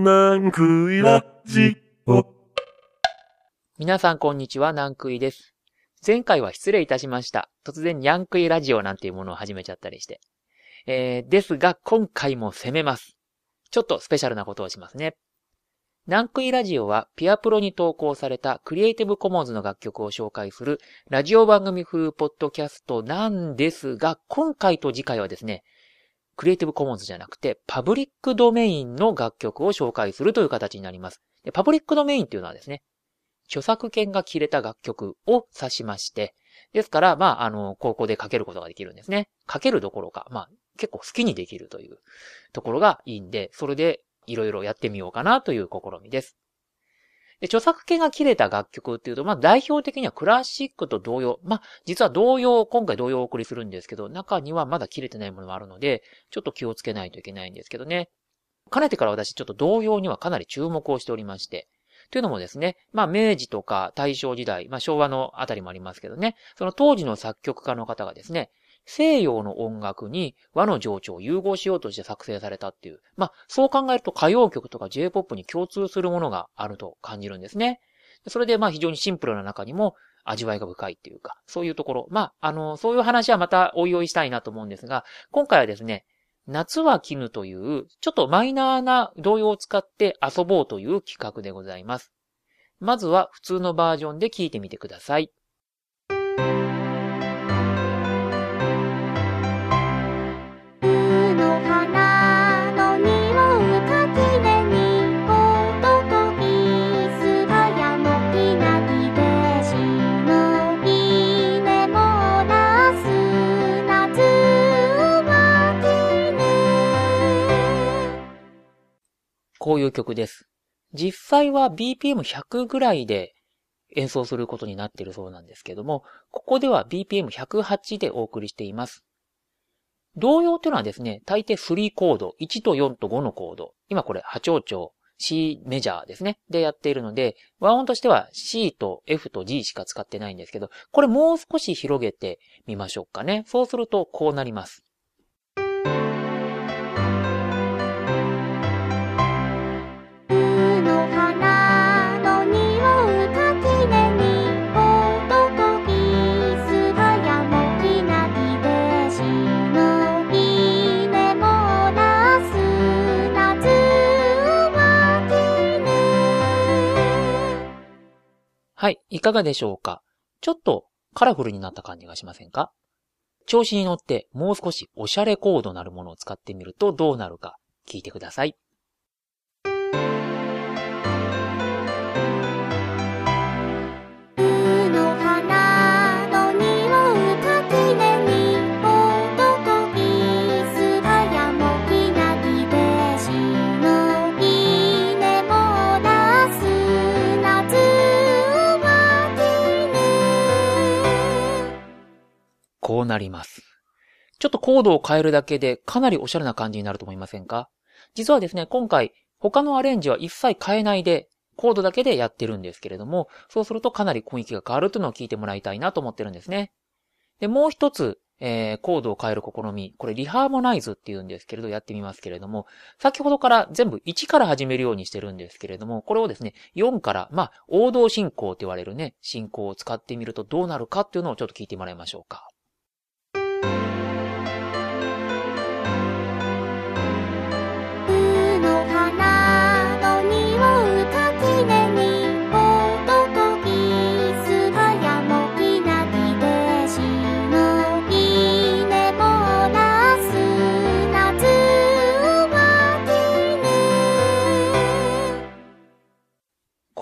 なんくいラジオ。皆さんこんにちは、ナンクイです。前回は失礼いたしました。突然ニャンクイラジオなんていうものを始めちゃったりして。えー、ですが今回も攻めます。ちょっとスペシャルなことをしますね。ナンクイラジオはピアプロに投稿されたクリエイティブコモンズの楽曲を紹介するラジオ番組風ポッドキャストなんですが、今回と次回はですね、クリエイティブコモンズじゃなくてパブリックドメインの楽曲を紹介するという形になります。でパブリックドメインっていうのはですね、著作権が切れた楽曲を指しまして、ですから、まあ、あの、高校で書けることができるんですね。書けるどころか、まあ、結構好きにできるというところがいいんで、それでいろいろやってみようかなという試みです。で、著作権が切れた楽曲っていうと、まあ、代表的にはクラシックと同様。まあ、実は同様、今回同様をお送りするんですけど、中にはまだ切れてないものもあるので、ちょっと気をつけないといけないんですけどね。かねてから私ちょっと同様にはかなり注目をしておりまして、というのもですね、まあ明治とか大正時代、まあ昭和のあたりもありますけどね、その当時の作曲家の方がですね、西洋の音楽に和の情緒を融合しようとして作成されたっていう、まあそう考えると歌謡曲とか J-POP に共通するものがあると感じるんですね。それでまあ非常にシンプルな中にも味わいが深いっていうか、そういうところ。まあ、あの、そういう話はまたおいおいしたいなと思うんですが、今回はですね、夏は絹という、ちょっとマイナーな童謡を使って遊ぼうという企画でございます。まずは普通のバージョンで聞いてみてください。こういう曲です。実際は BPM100 ぐらいで演奏することになっているそうなんですけども、ここでは BPM108 でお送りしています。童謡っていうのはですね、大抵3コード、1と4と5のコード。今これ波長長、C メジャーですね。でやっているので、和音としては C と F と G しか使ってないんですけど、これもう少し広げてみましょうかね。そうするとこうなります。はい、いかがでしょうか？ちょっとカラフルになった感じがしませんか？調子に乗ってもう少しおしゃれコードなるものを使ってみるとどうなるか聞いてください。こうなります。ちょっとコードを変えるだけでかなりおしゃれな感じになると思いませんか？実はですね、今回他のアレンジは一切変えないでコードだけでやってるんですけれども、そうするとかなり雰囲気が変わるというのを聞いてもらいたいなと思ってるんですね。で、もう一つ、えー、コードを変える試み。これリハーモナイズって言うんですけれど、やってみますけれども、先ほどから全部1から始めるようにしてるんですけれども、これをですね、4から、まあ、王道進行って言われるね、進行を使ってみるとどうなるかっていうのをちょっと聞いてもらいましょうか。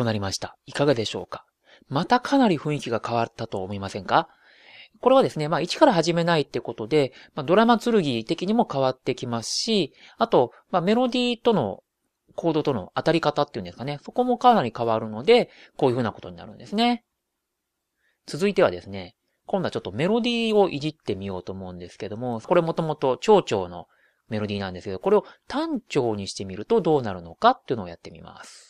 こうなりました。いかがでしょうか？またかなり雰囲気が変わったと思いませんか？これはですね、まあ一から始めないってことで、まあ、ドラマ剣的にも変わってきますし、あと、まあメロディーとの、コードとの当たり方っていうんですかね、そこもかなり変わるので、こういう風なことになるんですね。続いてはですね、今度はちょっとメロディーをいじってみようと思うんですけども、これもともと長調のメロディーなんですけど、これを単調にしてみるとどうなるのかっていうのをやってみます。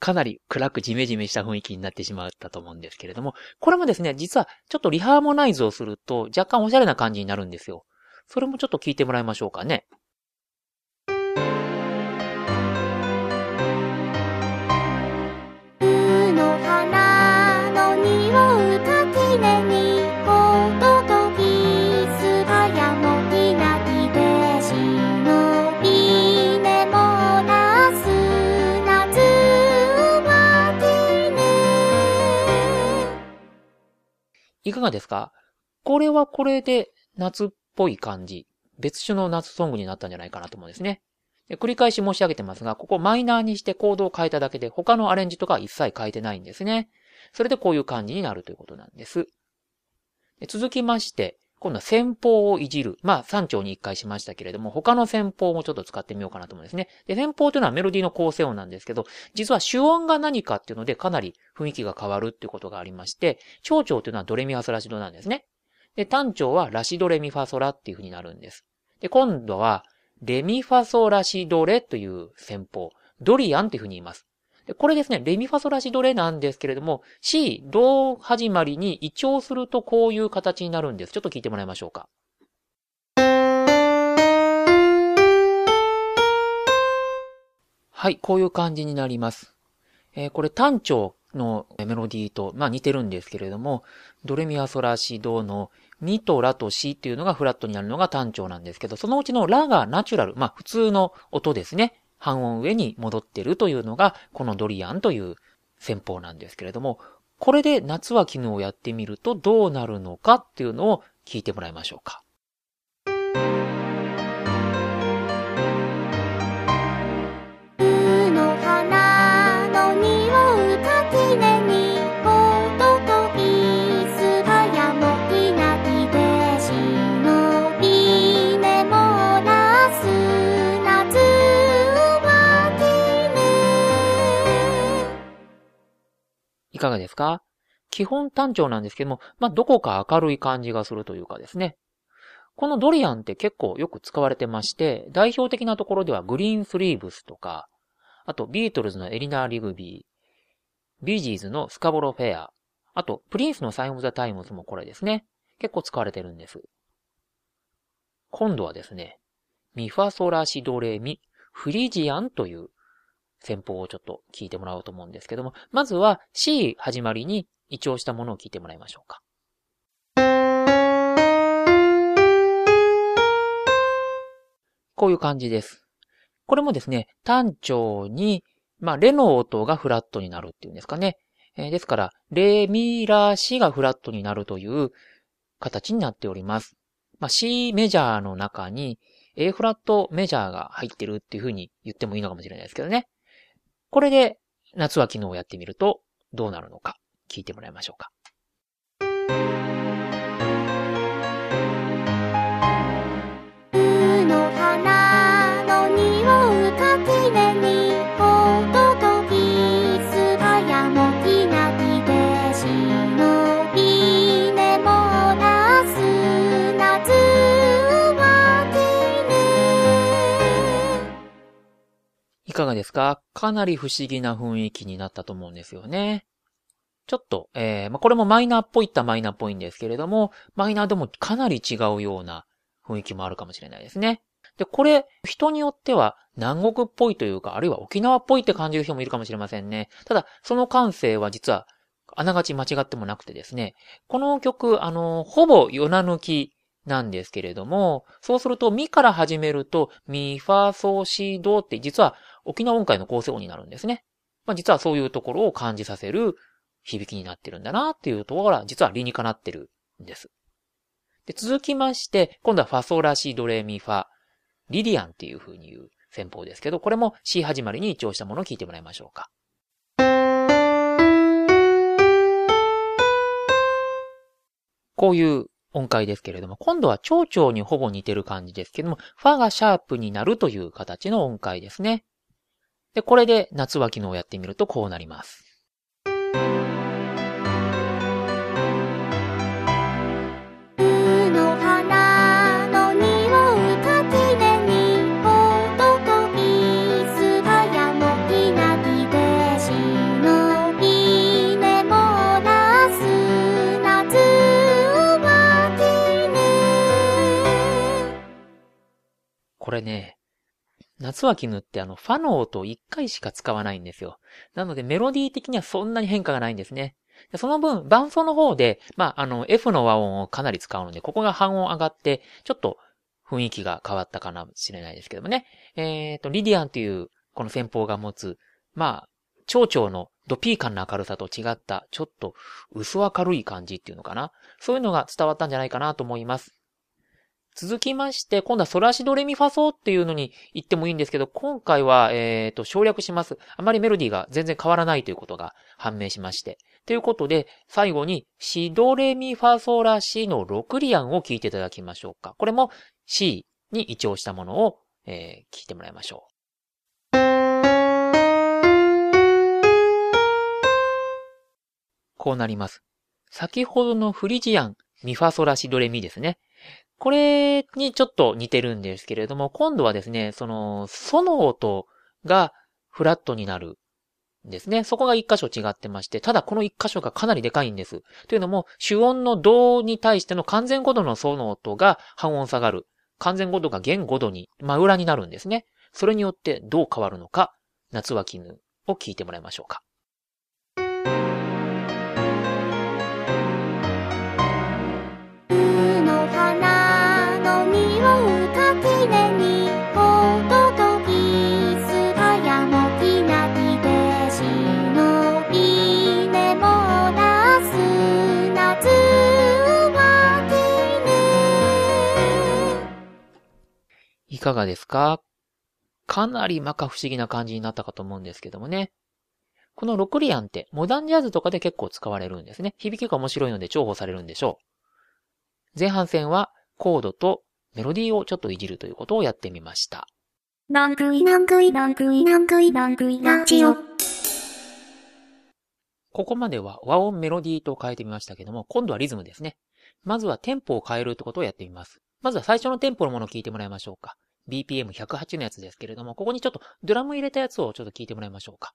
かなり暗くジメジメした雰囲気になってしまったと思うんですけれども、これもですね、実はちょっとリハーモナイズをすると若干おしゃれな感じになるんですよ。それもちょっと聞いてもらいましょうかね。かがですか？これはこれで夏っぽい感じ。別種の夏ソングになったんじゃないかなと思うんですね。で繰り返し申し上げてますが、ここマイナーにしてコードを変えただけで他のアレンジとか一切変えてないんですね。それでこういう感じになるということなんです。で続きまして、今度は先方をいじる。まあ、3丁に1回しましたけれども、他の先方もちょっと使ってみようかなと思うんですね。で、先方というのはメロディーの構成音なんですけど、実は主音が何かっていうのでかなり雰囲気が変わるっていうことがありまして、長調というのはドレミファソラシドなんですね。で、単調はラシドレミファソラっていう風になるんです。で、今度は、レミファソラシドレという戦法、ドリアンっていう風に言います。で、これですね、レミファソラシドレなんですけれども、C、ド始まりに移調するとこういう形になるんです。ちょっと聞いてもらいましょうか。はい、こういう感じになります。えーこれ単調のメロディーと、まあ似てるんですけれども、ドレミファソラシドのミとラとシっていうのがフラットになるのが単調なんですけど、そのうちのラがナチュラル、まあ普通の音ですね。半音上に戻ってるというのが、このドリアンという戦法なんですけれども、これで夏は絹をやってみるとどうなるのかっていうのを聞いてもらいましょうか。いかがですか？基本単調なんですけども、まあ、どこか明るい感じがするというかですね。このドリアンって結構よく使われてまして、代表的なところではグリーンスリーブスとか、あとビートルズのエリナー・リグビー、ビージーズのスカボロフェア、あとプリンスのサイン・オブ・ザ・タイムズもこれですね。結構使われてるんです。今度はですね、ミファソラシドレミ、フリジアンという戦法をちょっと聞いてもらおうと思うんですけども、まずは C 始まりに移調したものを聞いてもらいましょうか。こういう感じです。これもですね、単調に、まあ、レの音がフラットになるっていうんですかね。えーですから、レ、ミ、ラ、シがフラットになるという形になっております。まあ、C メジャーの中に A フラットメジャーが入ってるっていう風に言ってもいいのかもしれないですけどね。これで夏は昨日やってみるとどうなるのか聞いてもらいましょうか。かがですか？かなり不思議な雰囲気になったと思うんですよね。ちょっと、えー、まあ、これもマイナーっぽいったマイナーっぽいんですけれども、マイナーでもかなり違うような雰囲気もあるかもしれないですね。で、これ、人によっては南国っぽいというか、あるいは沖縄っぽいって感じる人もいるかもしれませんね。ただ、その感性は実は、あながち間違ってもなくてですね、この曲、あの、ほぼ夜な抜きなんですけれども、そうすると、ミから始めると、ミ、ファ、ソ、シ、ドって実は沖縄音階の構成音になるんですね。まあ、実はそういうところを感じさせる響きになってるんだなっていうところが、実は理にかなってるんです。で、続きまして、今度はファソラシドレミファ、リリアンっていう風に言う戦法ですけど、これも C 始まりに一応したものを聞いてもらいましょうか。こういう音階ですけれども、今度は長調にほぼ似てる感じですけども、ファがシャープになるという形の音階ですね。で、これで夏は機能をやってみるとこうなります。これね、夏は絹ってあの、ファの音を1回しか使わないんですよ。なのでメロディー的にはそんなに変化がないんですね。その分、伴奏の方で、まあ、あの、F の和音をかなり使うので、ここが半音上がって、ちょっと雰囲気が変わったかもしれないですけどもね。えっ、ー、と、リディアンというこの先方が持つ、まあ、蝶々のドピー感の明るさと違った、ちょっと薄明るい感じっていうのかな。そういうのが伝わったんじゃないかなと思います。続きまして、今度はソラシドレミファソっていうのに言ってもいいんですけど、今回は、えっ、ー、と、省略します。あまりメロディーが全然変わらないということが判明しまして。ということで、最後に、シドレミファソラシの6リアンを聞いていただきましょうか。これも C に一応したものを、えー、聞いてもらいましょう。こうなります。先ほどのフリジアン、ミファソラシドレミですね。これにちょっと似てるんですけれども、今度はですね、その、ソの音がフラットになるんですね。そこが一箇所違ってまして、ただこの一箇所がかなりでかいんです。というのも、主音のドに対しての完全5度のソの音が半音下がる。完全5度が弦5度に真裏になるんですね。それによってどう変わるのか、夏は絹を聞いてもらいましょうか。がですか？かなり摩訶不思議な感じになったかと思うんですけどもね。このロクリアンってモダンジャズとかで結構使われるんですね。響きが面白いので重宝されるんでしょう。前半戦はコードとメロディーをちょっといじるということをやってみました。なんくいなんくいなんくいなんくいなんくいラジオ。ここまでは和音メロディーと変えてみましたけども、今度はリズムですね。まずはテンポを変えるってことをやってみます。まずは最初のテンポのものを聞いてもらいましょうか。BPM108 のやつですけれども、ここにちょっとドラム入れたやつをちょっと聞いてもらいましょうか。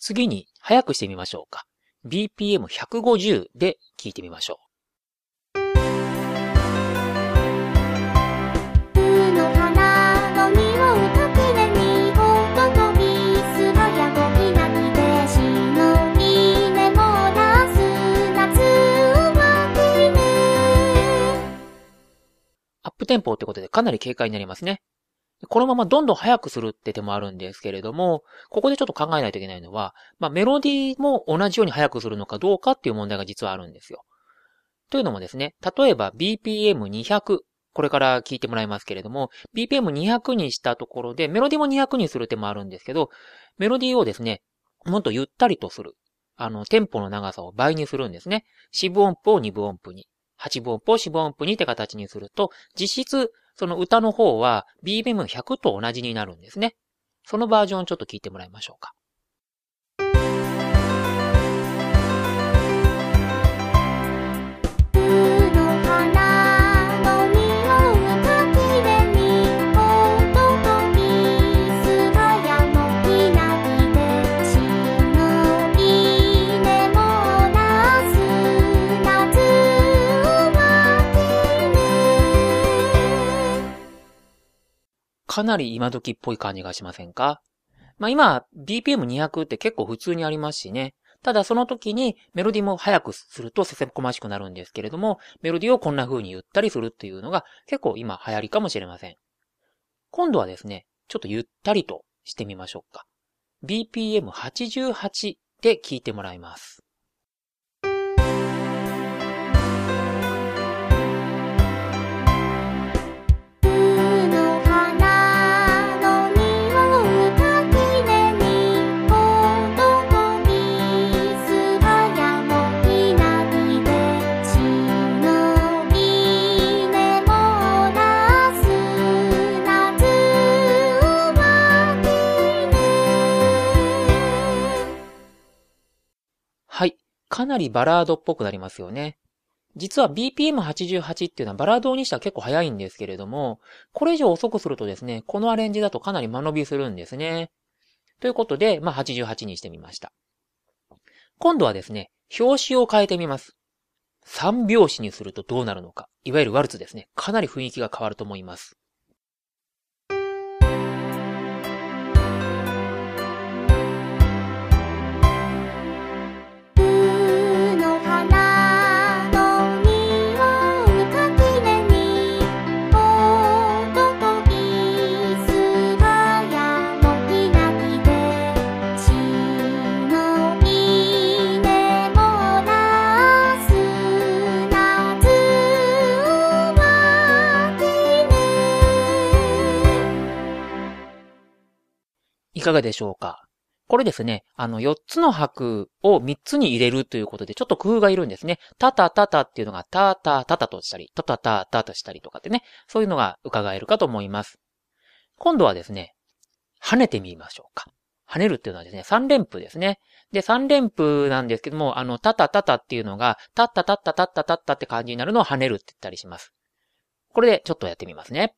次に早くしてみましょうか。BPM150 で聞いてみましょう。アップテンポってことでかなり軽快になりますね。このままどんどん速くするって手もあるんですけれども、ここでちょっと考えないといけないのは、まあ、メロディーも同じように速くするのかどうかっていう問題が実はあるんですよ。というのもですね、例えば BPM200、これから聞いてもらいますけれども、BPM200 にしたところで、メロディーも200にする手もあるんですけど、メロディーをですね、もっとゆったりとする。あの、テンポの長さを倍にするんですね。四分音符を二分音符に。八分音符を四分音符にって形にすると、実質その歌の方は BPM100 と同じになるんですね。そのバージョンちょっと聞いてもらいましょうか。かなり今時っぽい感じがしませんか？まあ今、BPM200 って結構普通にありますしね。ただその時にメロディも速くするとせせこましくなるんですけれども、メロディをこんな風にゆったりするっていうのが結構今流行りかもしれません。今度はですね、ちょっとゆったりとしてみましょうか。BPM88 で聞いてもらいます。かなりバラードっぽくなりますよね。実は BPM88 っていうのはバラードにしては結構早いんですけれども、これ以上遅くするとですね、このアレンジだとかなり間延びするんですね。ということで、まあ、88にしてみました。今度はですね、表紙を変えてみます。3拍子にするとどうなるのか。いわゆるワルツですね。かなり雰囲気が変わると思います。かがでしょうか？これですね、あの、4つの拍を3つに入れるということで、ちょっと工夫がいるんですね。タタタタっていうのが、タタタタとしたり、タタタタとしたりとかってね、そういうのが伺えるかと思います。今度はですね、跳ねてみましょうか。跳ねるっていうのはですね、3連符ですね。で、3連符なんですけども、あの、タタタタっていうのが、タッタタッタタッタタッタって感じになるのを跳ねるって言ったりします。これでちょっとやってみますね。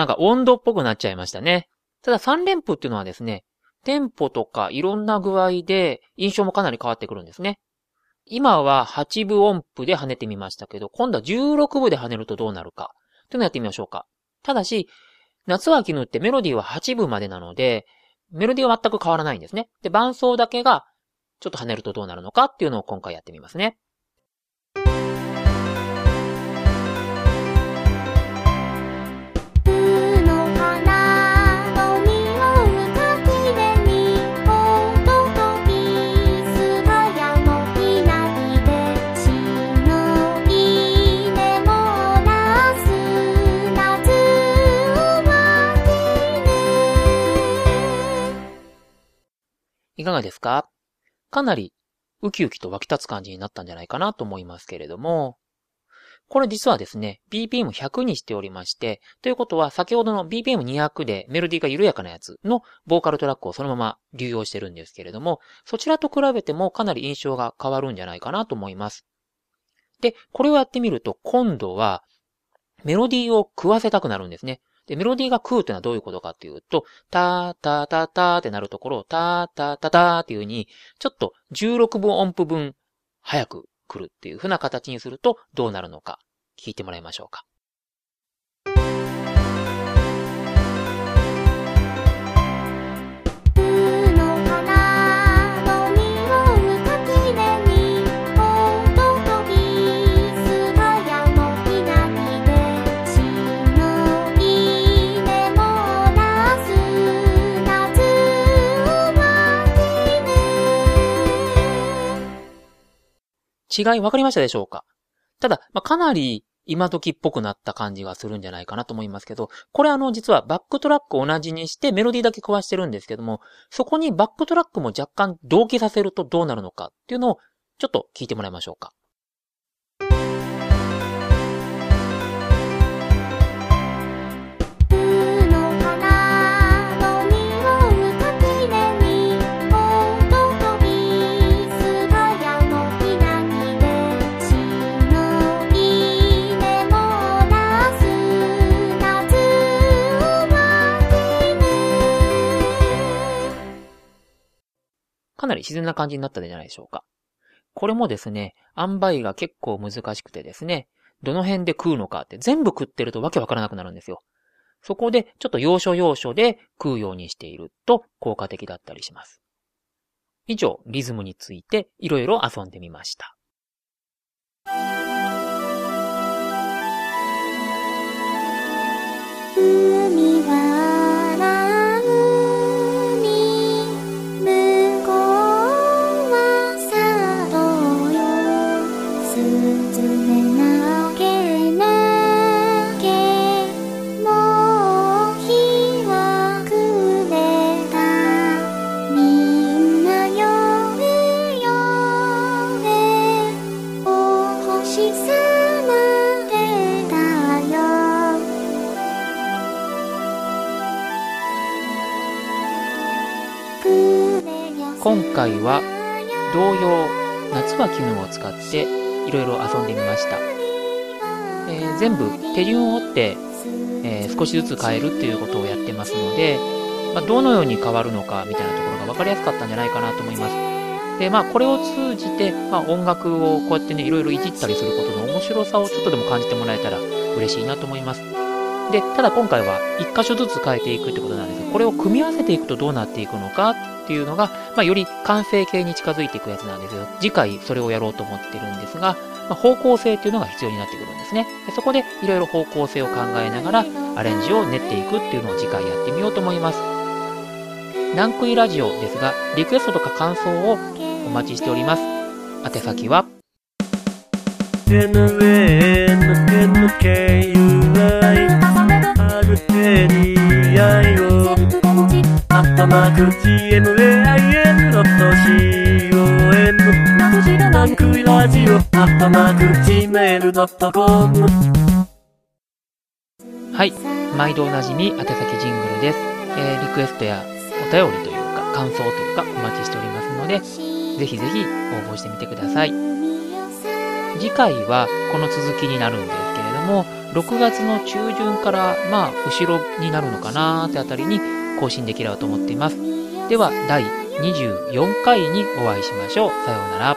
なんか温度っぽくなっちゃいましたね。ただ3連符っていうのはですね、テンポとかいろんな具合で印象もかなり変わってくるんですね。今は8分音符で跳ねてみましたけど、今度は16分で跳ねるとどうなるか。というのをやってみましょうか。ただし、夏は秋のってメロディーは8分までなので、メロディーは全く変わらないんですね。で、伴奏だけがちょっと跳ねるとどうなるのかっていうのを今回やってみますね。いかがですか？かなりウキウキと湧き立つ感じになったんじゃないかなと思いますけれども、これ実はですね、BPM100 にしておりまして、ということは先ほどの BPM200 でメロディーが緩やかなやつのボーカルトラックをそのまま流用してるんですけれども、そちらと比べてもかなり印象が変わるんじゃないかなと思います。で、これをやってみると今度はメロディーを食わせたくなるんですね。で、メロディーが食うっていうのはどういうことかっていうと、たーたーたーターってなるところを、たーたーたーターっていう風に、ちょっと16分音符分早く来るっていう風な形にするとどうなるのか聞いてもらいましょうか。違い分かりましたでしょうか？ただ、まあ、かなり今時っぽくなった感じがするんじゃないかなと思いますけど、これあの実はバックトラックを同じにしてメロディーだけ壊してるんですけども、そこにバックトラックも若干同期させるとどうなるのかっていうのをちょっと聞いてもらいましょうか。り自然な感じになったんじゃないでしょうか。これもですね、塩梅が結構難しくてですね、どの辺で食うのかって全部食ってるとわけわからなくなるんですよ。そこでちょっと要所要所で食うようにしていると効果的だったりします。以上、リズムについていろいろ遊んでみました。海は回は同様夏は絹を使っていろいろ遊んでみました。えー全部手順を追って、えー少しずつ変えるっていうことをやってますので、まあ、どのように変わるのかみたいなところが分かりやすかったんじゃないかなと思います。で、まあ、これを通じて、まあ、音楽をこうやってね、いろいろいじったりすることの面白さをちょっとでも感じてもらえたら嬉しいなと思います。で、ただ今回は一箇所ずつ変えていくってことなんですが、これを組み合わせていくとどうなっていくのかっていうのが、まあ、より完成形に近づいていくやつなんですよ。次回それをやろうと思ってるんですが、まあ、方向性っていうのが必要になってくるんですね。でそこでいろいろ方向性を考えながらアレンジを練っていくっていうのを次回やってみようと思います。南クイラジオですが、リクエストとか感想をお待ちしております。宛先は、NNNKUI アルテニアマーク GMAIN.com ナンクイラジオアットマーク Gmail.com はい、毎度おなじみ宛先ジングルです。えーリクエストやお便りというか、感想というか、お待ちしておりますので、ぜひぜひ応募してみてください。次回はこの続きになるんですけれども、6月の中旬から、まあ、後ろになるのかなーってあたりに更新できればと思っています。では、第24回にお会いしましょう。さようなら。